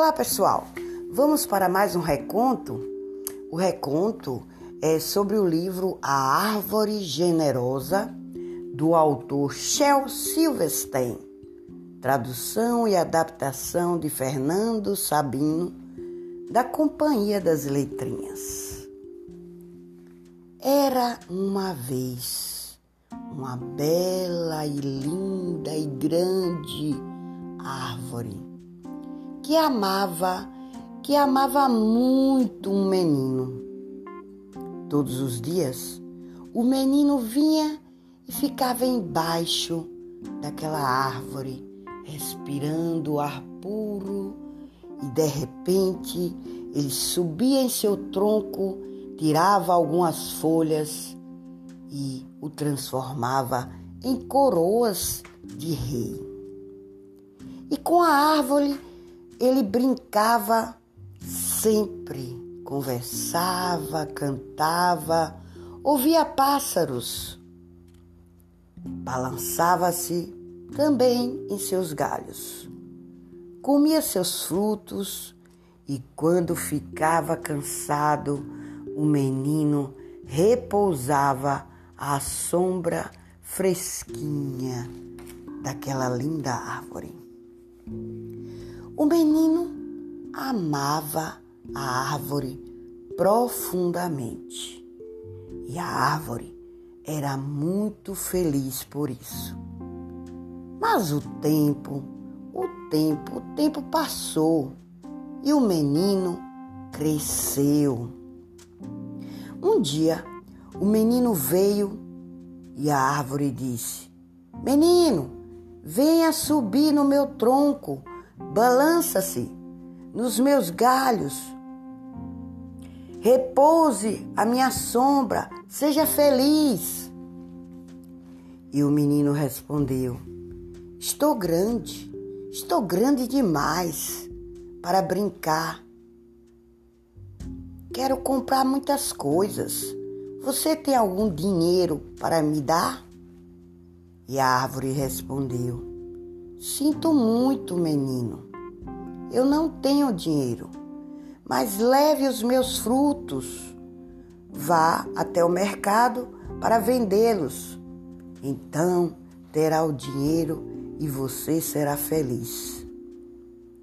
Olá, pessoal. Vamos para mais um reconto? O reconto é sobre o livro A Árvore Generosa, do autor Shel Silverstein. Tradução e adaptação de Fernando Sabino, da Companhia das Letrinhas. Era uma vez uma bela e linda e grande árvore que amava, que amava muito um menino. Todos os dias, o menino vinha e ficava embaixo daquela árvore, respirando o ar puro, e de repente ele subia em seu tronco, tirava algumas folhas e o transformava em coroas de rei. E com a árvore ele brincava sempre, conversava, cantava, ouvia pássaros, balançava-se também em seus galhos, comia seus frutos e, quando ficava cansado, o menino repousava à sombra fresquinha daquela linda árvore. O menino amava a árvore profundamente e a árvore era muito feliz por isso. Mas o tempo, o tempo, o tempo passou e o menino cresceu. Um dia, o menino veio e a árvore disse: Menino, venha subir no meu tronco balança-se nos meus galhos, repouse a minha sombra, seja feliz. E o menino respondeu: Estou grande, estou grande demais para brincar. Quero comprar muitas coisas. Você tem algum dinheiro para me dar? E a árvore respondeu: Sinto muito, menino. Eu não tenho dinheiro, mas leve os meus frutos. Vá até o mercado para vendê-los. Então terá o dinheiro e você será feliz.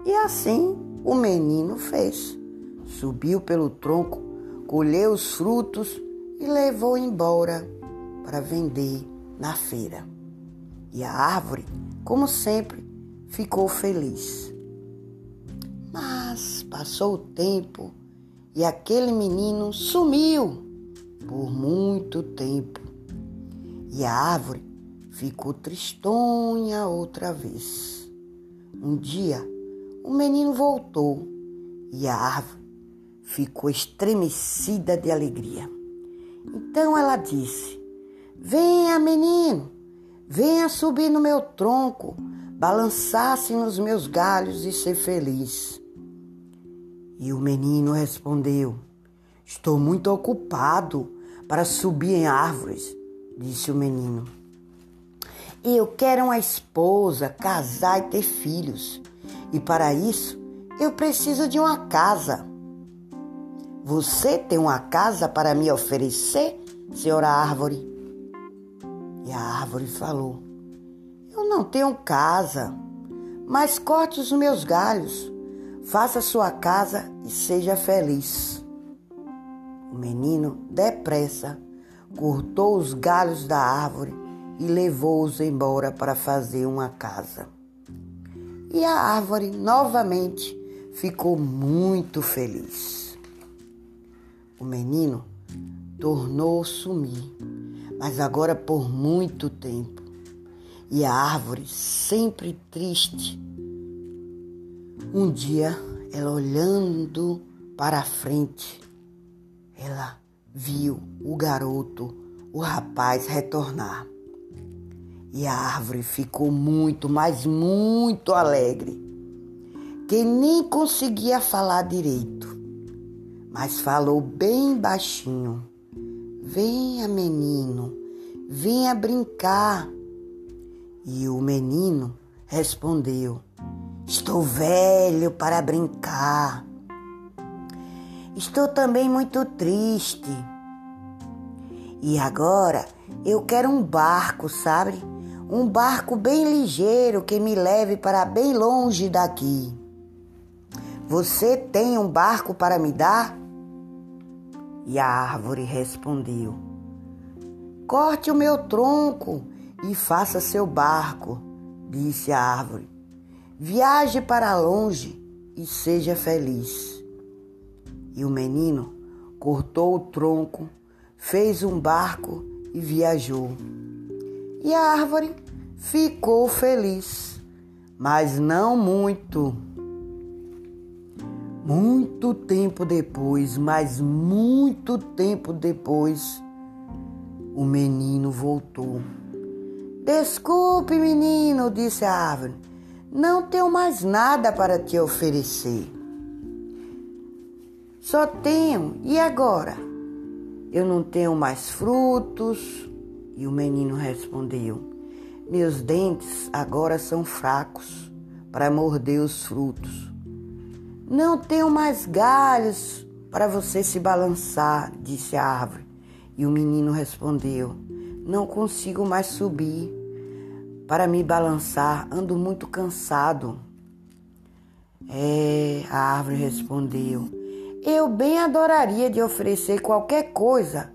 E assim o menino fez. Subiu pelo tronco, colheu os frutos e levou embora para vender na feira. E a árvore como sempre, ficou feliz. Mas passou o tempo e aquele menino sumiu por muito tempo. E a árvore ficou tristonha outra vez. Um dia, o menino voltou e a árvore ficou estremecida de alegria. Então ela disse: Venha, menino, Venha subir no meu tronco, balançar-se nos meus galhos e ser feliz. E o menino respondeu: Estou muito ocupado para subir em árvores, disse o menino. Eu quero uma esposa, casar e ter filhos. E para isso eu preciso de uma casa. Você tem uma casa para me oferecer, senhora árvore? E a árvore falou: Eu não tenho casa, mas corte os meus galhos, faça sua casa e seja feliz. O menino, depressa, cortou os galhos da árvore e levou-os embora para fazer uma casa. E a árvore novamente ficou muito feliz. O menino tornou sumir mas agora por muito tempo. E a árvore, sempre triste, um dia, ela olhando para a frente, ela viu o garoto, o rapaz retornar. E a árvore ficou muito, mas muito alegre, que nem conseguia falar direito, mas falou bem baixinho. Venha, menino, venha brincar. E o menino respondeu: Estou velho para brincar. Estou também muito triste. E agora eu quero um barco, sabe? Um barco bem ligeiro que me leve para bem longe daqui. Você tem um barco para me dar? E a árvore respondeu: Corte o meu tronco e faça seu barco, disse a árvore. Viaje para longe e seja feliz. E o menino cortou o tronco, fez um barco e viajou. E a árvore ficou feliz, mas não muito. Muito tempo depois, mas muito tempo depois, o menino voltou. Desculpe, menino, disse a árvore. Não tenho mais nada para te oferecer. Só tenho, e agora? Eu não tenho mais frutos. E o menino respondeu: Meus dentes agora são fracos para morder os frutos. Não tenho mais galhos para você se balançar, disse a árvore. E o menino respondeu: Não consigo mais subir. Para me balançar, ando muito cansado. É, a árvore respondeu: Eu bem adoraria de oferecer qualquer coisa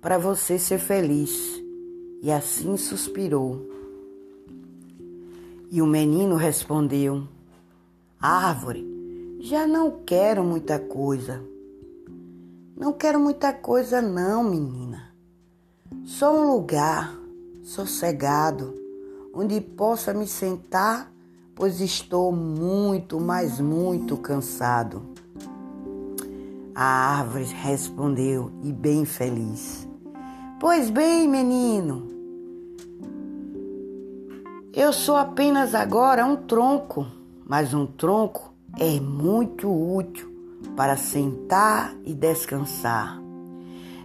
para você ser feliz. E assim suspirou. E o menino respondeu: Árvore, já não quero muita coisa. Não quero muita coisa, não, menina. Só um lugar sossegado onde possa me sentar, pois estou muito, mas muito cansado. A árvore respondeu, e bem feliz: Pois bem, menino, eu sou apenas agora um tronco, mas um tronco é muito útil para sentar e descansar.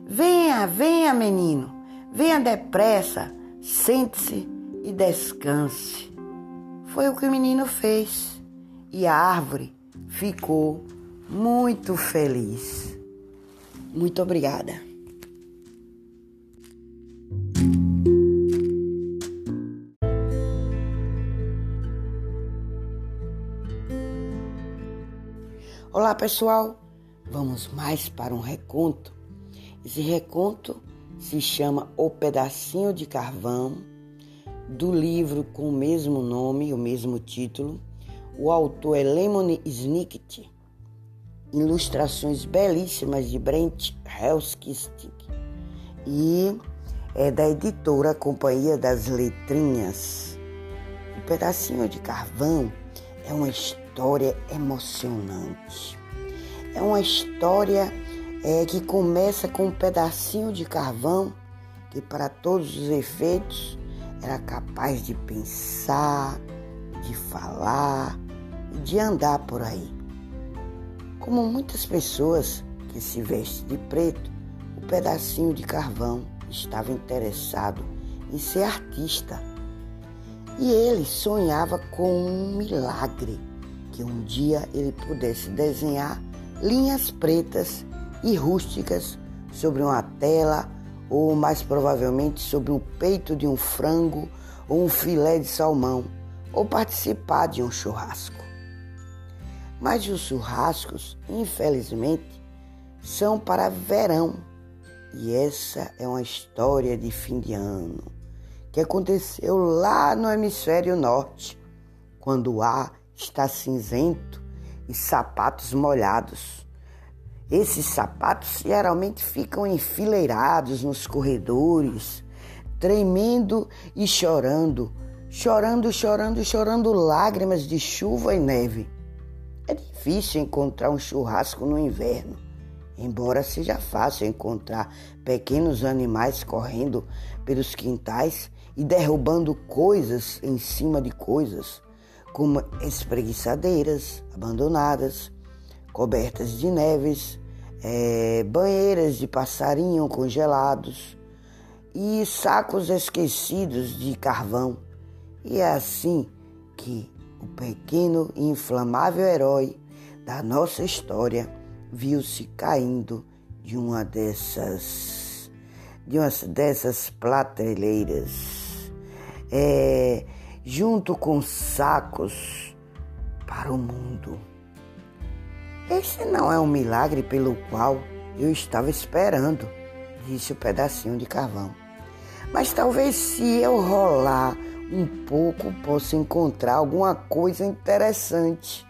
Venha, venha, menino, venha depressa, sente-se e descanse. Foi o que o menino fez e a árvore ficou muito feliz. Muito obrigada. Olá pessoal, vamos mais para um reconto. Esse reconto se chama O Pedacinho de Carvão, do livro com o mesmo nome, o mesmo título. O autor é Lemon Snicket, ilustrações belíssimas de Brent Helskistic e é da editora Companhia das Letrinhas. O Pedacinho de Carvão é uma história história emocionante. É uma história é, que começa com um pedacinho de carvão que, para todos os efeitos, era capaz de pensar, de falar e de andar por aí. Como muitas pessoas que se vestem de preto, o pedacinho de carvão estava interessado em ser artista. E ele sonhava com um milagre que um dia ele pudesse desenhar linhas pretas e rústicas sobre uma tela ou mais provavelmente sobre o peito de um frango ou um filé de salmão ou participar de um churrasco. Mas os churrascos, infelizmente, são para verão. E essa é uma história de fim de ano que aconteceu lá no hemisfério norte, quando há está cinzento e sapatos molhados. Esses sapatos geralmente ficam enfileirados nos corredores, tremendo e chorando, chorando, chorando, chorando lágrimas de chuva e neve. É difícil encontrar um churrasco no inverno, embora seja fácil encontrar pequenos animais correndo pelos quintais e derrubando coisas em cima de coisas como espreguiçadeiras abandonadas, cobertas de neves, é, banheiras de passarinho congelados e sacos esquecidos de carvão. E é assim que o pequeno e inflamável herói da nossa história viu-se caindo de uma dessas de uma dessas prateleiras é, junto com sacos para o mundo. Esse não é um milagre pelo qual eu estava esperando, disse o pedacinho de carvão. Mas talvez se eu rolar um pouco possa encontrar alguma coisa interessante.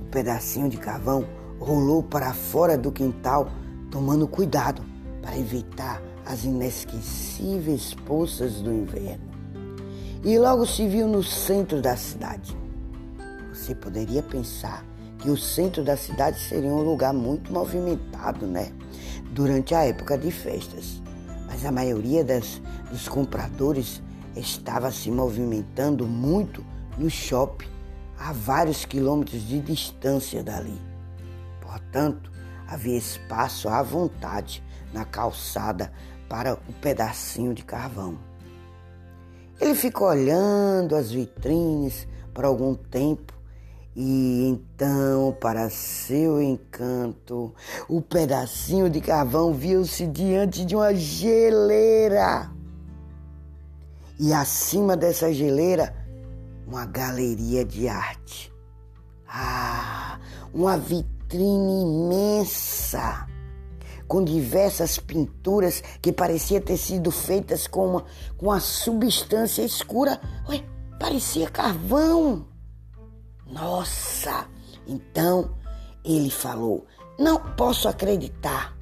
O pedacinho de carvão rolou para fora do quintal, tomando cuidado para evitar as inesquecíveis poças do inverno. E logo se viu no centro da cidade. Você poderia pensar que o centro da cidade seria um lugar muito movimentado, né? Durante a época de festas. Mas a maioria das, dos compradores estava se movimentando muito no shopping, a vários quilômetros de distância dali. Portanto, havia espaço à vontade na calçada para o pedacinho de carvão. Ele ficou olhando as vitrines por algum tempo e então, para seu encanto, o pedacinho de carvão viu-se diante de uma geleira. E acima dessa geleira, uma galeria de arte. Ah, uma vitrine imensa, com diversas pinturas que parecia ter sido feitas com uma, com uma substância escura. Ué, parecia carvão. Nossa! Então ele falou: Não posso acreditar.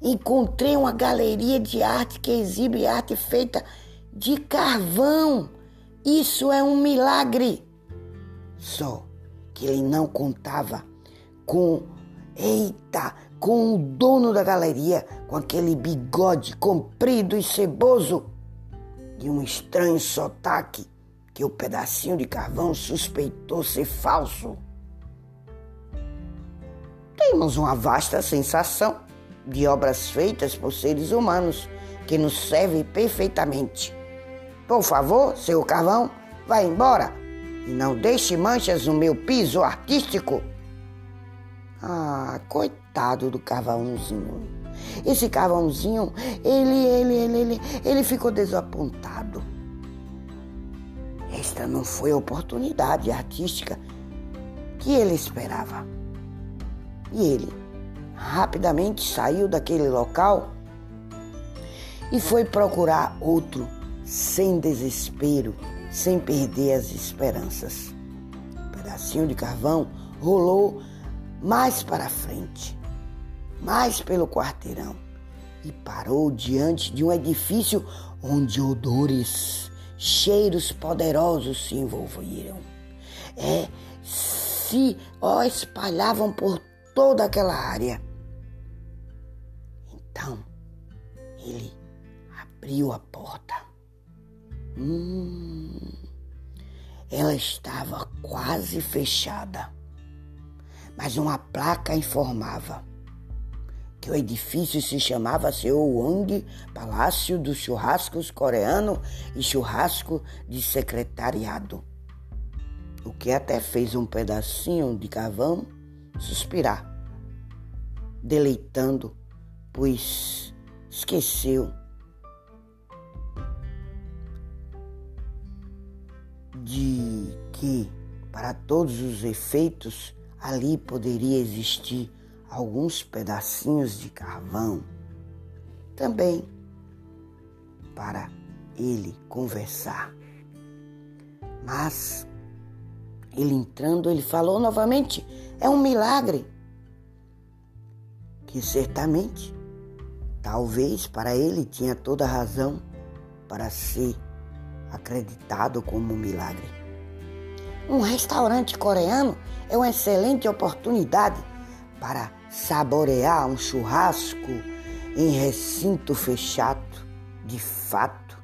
Encontrei uma galeria de arte que exibe arte feita de carvão. Isso é um milagre. Só que ele não contava com, eita, com o dono da galeria, com aquele bigode comprido e ceboso e um estranho sotaque que o pedacinho de carvão suspeitou ser falso. Temos uma vasta sensação de obras feitas por seres humanos que nos serve perfeitamente. Por favor, seu carvão, vá embora e não deixe manchas no meu piso artístico. Ah, coitado do carvãozinho. Esse carvãozinho, ele, ele, ele, ele, ele ficou desapontado esta não foi a oportunidade artística que ele esperava. E ele rapidamente saiu daquele local e foi procurar outro sem desespero, sem perder as esperanças. Um pedacinho de carvão rolou mais para frente, mais pelo quarteirão e parou diante de um edifício onde odores cheiros poderosos se envolveram. É, se ó, espalhavam por toda aquela área. Então, ele abriu a porta. Hum, ela estava quase fechada, mas uma placa informava que o edifício se chamava Wang Palácio dos Churrascos Coreano e Churrasco de Secretariado. O que até fez um pedacinho de carvão suspirar, deleitando, pois esqueceu de que, para todos os efeitos, ali poderia existir alguns pedacinhos de carvão também para ele conversar. Mas ele entrando, ele falou novamente: é um milagre. Que certamente, talvez para ele tinha toda razão para ser acreditado como um milagre. Um restaurante coreano é uma excelente oportunidade para saborear um churrasco em recinto fechado, de fato.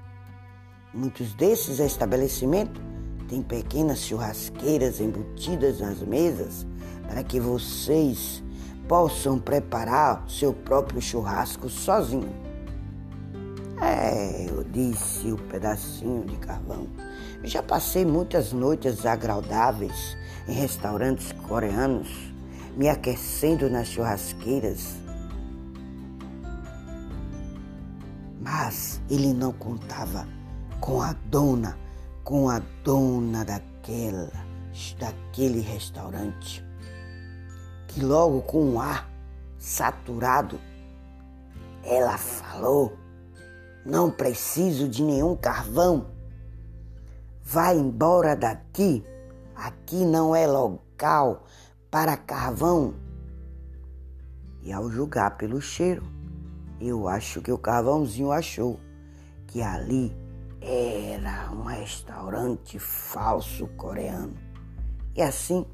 Muitos desses estabelecimentos têm pequenas churrasqueiras embutidas nas mesas para que vocês possam preparar seu próprio churrasco sozinho. É, eu disse o pedacinho de carvão. Já passei muitas noites agradáveis em restaurantes coreanos, me aquecendo nas churrasqueiras. Mas ele não contava com a dona, com a dona daquela, daquele restaurante, que logo com um ar saturado, ela falou: Não preciso de nenhum carvão. Vai embora daqui. Aqui não é local para carvão. E ao julgar pelo cheiro, eu acho que o carvãozinho achou que ali era um restaurante falso coreano. E assim,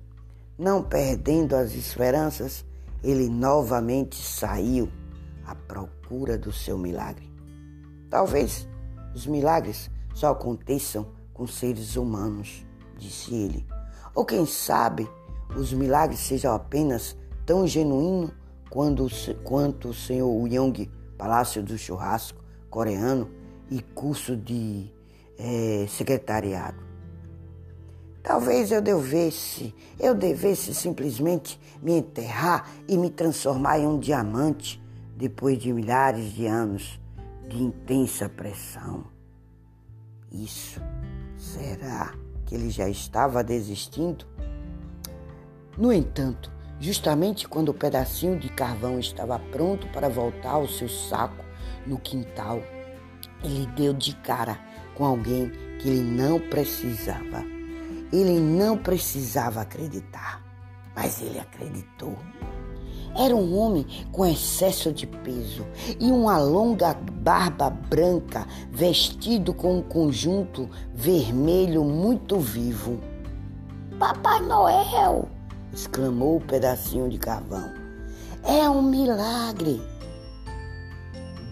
não perdendo as esperanças, ele novamente saiu à procura do seu milagre. Talvez os milagres só aconteçam com seres humanos, disse ele. Ou quem sabe os milagres sejam apenas tão genuínos quando, quanto o senhor Young, Palácio do Churrasco coreano e curso de é, secretariado. Talvez eu devesse, eu devesse simplesmente me enterrar e me transformar em um diamante depois de milhares de anos de intensa pressão. Isso, será que ele já estava desistindo? No entanto, justamente quando o pedacinho de carvão estava pronto para voltar ao seu saco no quintal, ele deu de cara com alguém que ele não precisava. Ele não precisava acreditar, mas ele acreditou. Era um homem com excesso de peso e uma longa barba branca, vestido com um conjunto vermelho muito vivo. Papai Noel! exclamou o pedacinho de carvão. É um milagre!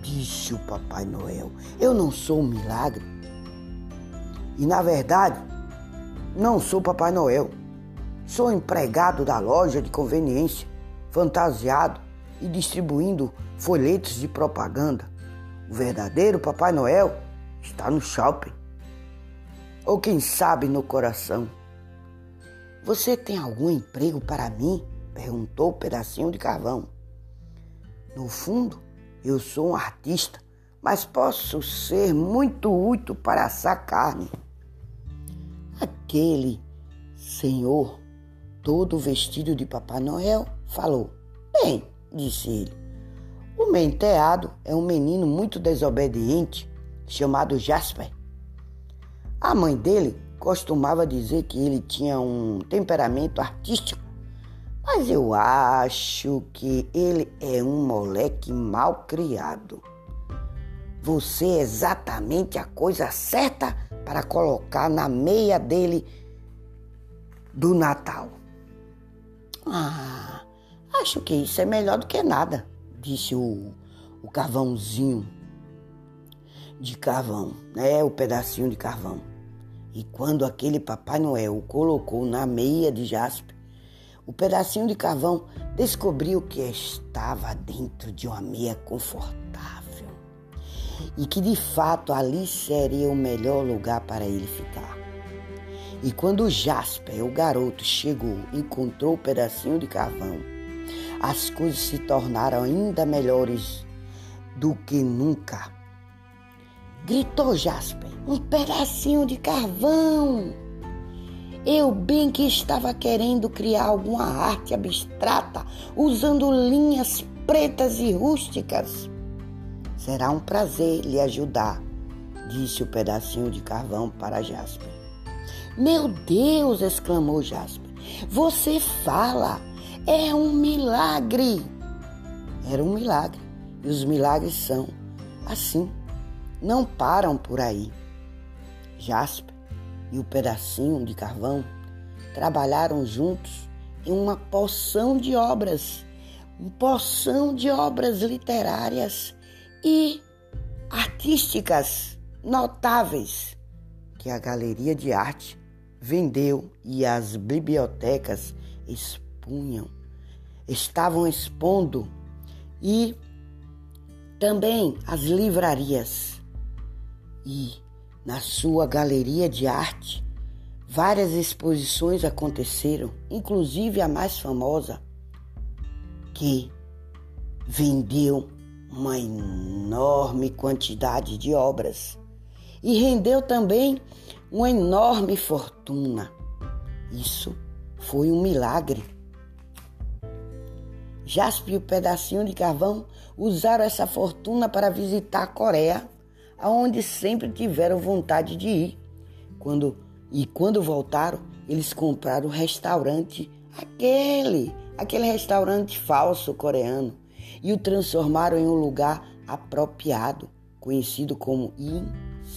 Disse o Papai Noel. Eu não sou um milagre. E na verdade, não sou Papai Noel. Sou empregado da loja de conveniência, fantasiado e distribuindo folhetos de propaganda. O verdadeiro Papai Noel está no shopping. Ou quem sabe no coração. Você tem algum emprego para mim? perguntou o pedacinho de carvão. No fundo, eu sou um artista, mas posso ser muito útil para assar carne. Aquele senhor, todo vestido de Papai Noel, falou: Bem, disse ele, o menteado é um menino muito desobediente chamado Jasper. A mãe dele costumava dizer que ele tinha um temperamento artístico, mas eu acho que ele é um moleque mal criado. Você é exatamente a coisa certa para colocar na meia dele do Natal. Ah, acho que isso é melhor do que nada, disse o, o carvãozinho de carvão, né? O pedacinho de carvão. E quando aquele Papai Noel o colocou na meia de jaspe, o pedacinho de carvão descobriu que estava dentro de uma meia confortável e que de fato ali seria o melhor lugar para ele ficar. E quando Jasper, o garoto, chegou e encontrou o pedacinho de carvão, as coisas se tornaram ainda melhores do que nunca. Gritou Jasper: Um pedacinho de carvão! Eu bem que estava querendo criar alguma arte abstrata usando linhas pretas e rústicas. Será um prazer lhe ajudar, disse o pedacinho de carvão para Jasper. Meu Deus! exclamou Jasper. Você fala! É um milagre! Era um milagre. E os milagres são assim. Não param por aí. Jasper e o pedacinho de carvão trabalharam juntos em uma porção de obras, uma porção de obras literárias e artísticas notáveis que a galeria de arte vendeu e as bibliotecas expunham, estavam expondo e também as livrarias E na sua galeria de arte, várias exposições aconteceram, inclusive a mais famosa, que vendeu uma enorme quantidade de obras e rendeu também uma enorme fortuna. Isso foi um milagre. Jasper e o pedacinho de carvão usaram essa fortuna para visitar a Coreia, aonde sempre tiveram vontade de ir. Quando e quando voltaram, eles compraram o restaurante, aquele, aquele restaurante falso coreano, e o transformaram em um lugar apropriado, conhecido como Yin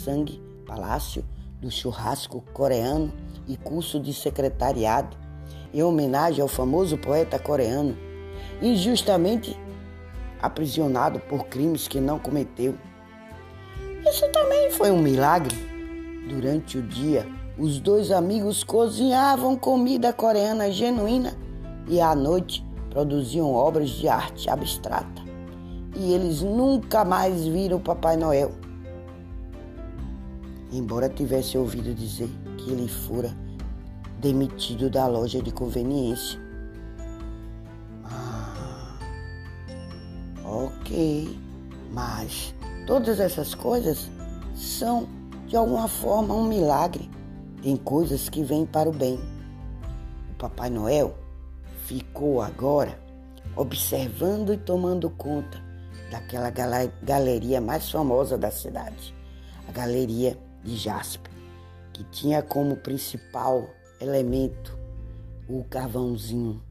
Sang Palácio do Churrasco Coreano e curso de secretariado, em homenagem ao famoso poeta coreano, injustamente aprisionado por crimes que não cometeu. Isso também foi um milagre. Durante o dia, os dois amigos cozinhavam comida coreana genuína e à noite produziam obras de arte abstrata. E eles nunca mais viram Papai Noel. Embora tivesse ouvido dizer que ele fora demitido da loja de conveniência. Ok, mas todas essas coisas são de alguma forma um milagre. Tem coisas que vêm para o bem. O Papai Noel ficou agora observando e tomando conta daquela galeria mais famosa da cidade, a Galeria de Jasper, que tinha como principal elemento o carvãozinho.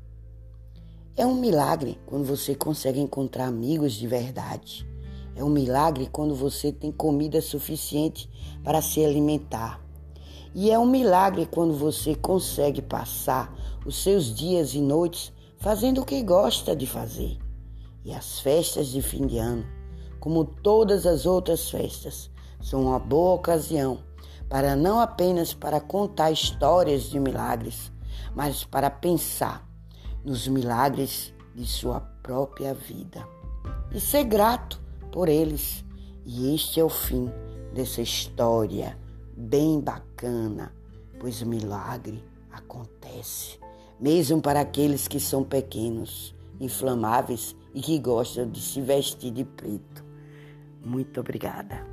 É um milagre quando você consegue encontrar amigos de verdade. É um milagre quando você tem comida suficiente para se alimentar. E é um milagre quando você consegue passar os seus dias e noites fazendo o que gosta de fazer. E as festas de fim de ano, como todas as outras festas, são uma boa ocasião para não apenas para contar histórias de milagres, mas para pensar nos milagres de sua própria vida e ser grato por eles. E este é o fim dessa história bem bacana, pois o milagre acontece, mesmo para aqueles que são pequenos, inflamáveis e que gostam de se vestir de preto. Muito obrigada.